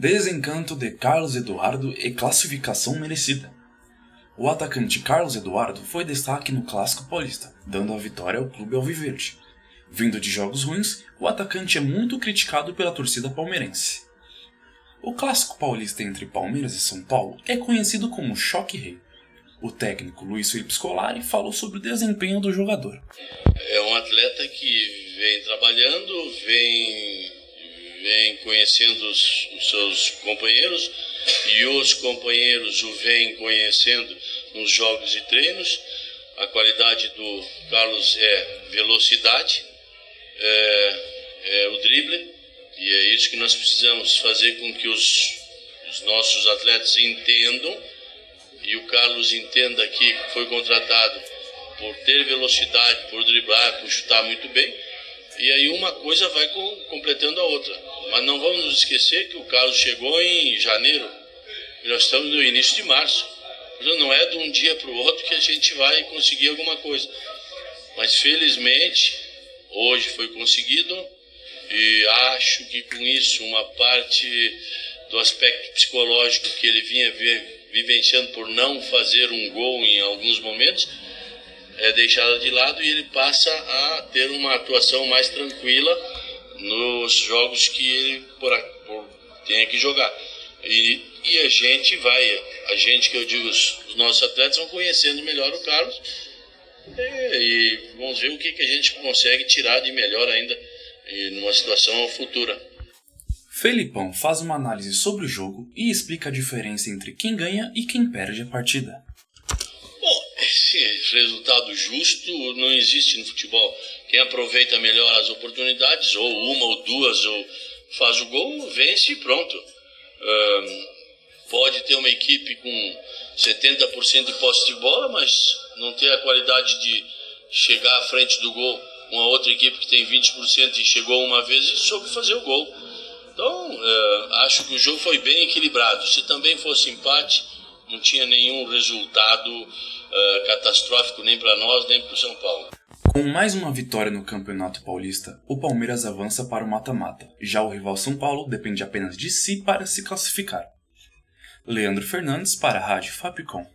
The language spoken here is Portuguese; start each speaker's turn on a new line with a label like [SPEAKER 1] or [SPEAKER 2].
[SPEAKER 1] Desencanto de Carlos Eduardo e classificação merecida. O atacante Carlos Eduardo foi destaque no Clássico Paulista, dando a vitória ao clube alviverde. Vindo de jogos ruins, o atacante é muito criticado pela torcida palmeirense. O Clássico Paulista entre Palmeiras e São Paulo é conhecido como Choque Rei. O técnico Luiz Felipe Scolari falou sobre o desempenho do jogador.
[SPEAKER 2] É um atleta que vem trabalhando, vem vem conhecendo os, os, seus companheiros e os companheiros o vêm conhecendo nos jogos e treinos. A qualidade do Carlos é velocidade, é, é o drible, e é isso que nós precisamos fazer com que os, os nossos atletas entendam e o Carlos entenda que foi contratado por ter velocidade, por driblar, por chutar muito bem. E aí uma coisa vai completando a outra. Mas não vamos nos esquecer que o Carlos chegou em janeiro nós estamos no início de março. Então não é de um dia para o outro que a gente vai conseguir alguma coisa. Mas felizmente, hoje foi conseguido e acho que com isso uma parte do aspecto psicológico que ele vinha vivenciando por não fazer um gol em alguns momentos é deixada de lado e ele passa a ter uma atuação mais tranquila nos jogos que ele por, por, que jogar. E, e, a gente vai, a gente que eu digo, os, os nossos atletas vão conhecendo melhor o Carlos e, e vamos ver o que, que a gente consegue tirar de melhor ainda e numa situação futura.
[SPEAKER 1] Felipão faz uma análise sobre o jogo e explica a diferença entre quem ganha e quem perde a partida.
[SPEAKER 2] Resultado justo não existe no futebol. Quem aproveita melhor as oportunidades, ou uma ou duas, ou faz o gol, vence e pronto. Pode ter uma equipe com 70% de posse de bola, mas não ter a qualidade de chegar à frente do gol. Uma outra equipe que tem 20% e chegou uma vez e soube fazer o gol. Então, uh, acho que o jogo foi bem equilibrado. Se também fosse empate, não tinha nenhum resultado uh, catastrófico nem para nós, nem para o São Paulo.
[SPEAKER 1] Com mais uma vitória no Campeonato Paulista, o Palmeiras avança para o mata-mata. Já o rival São Paulo depende apenas de si para se classificar. Leandro Fernandes para a Rádio Fapcom.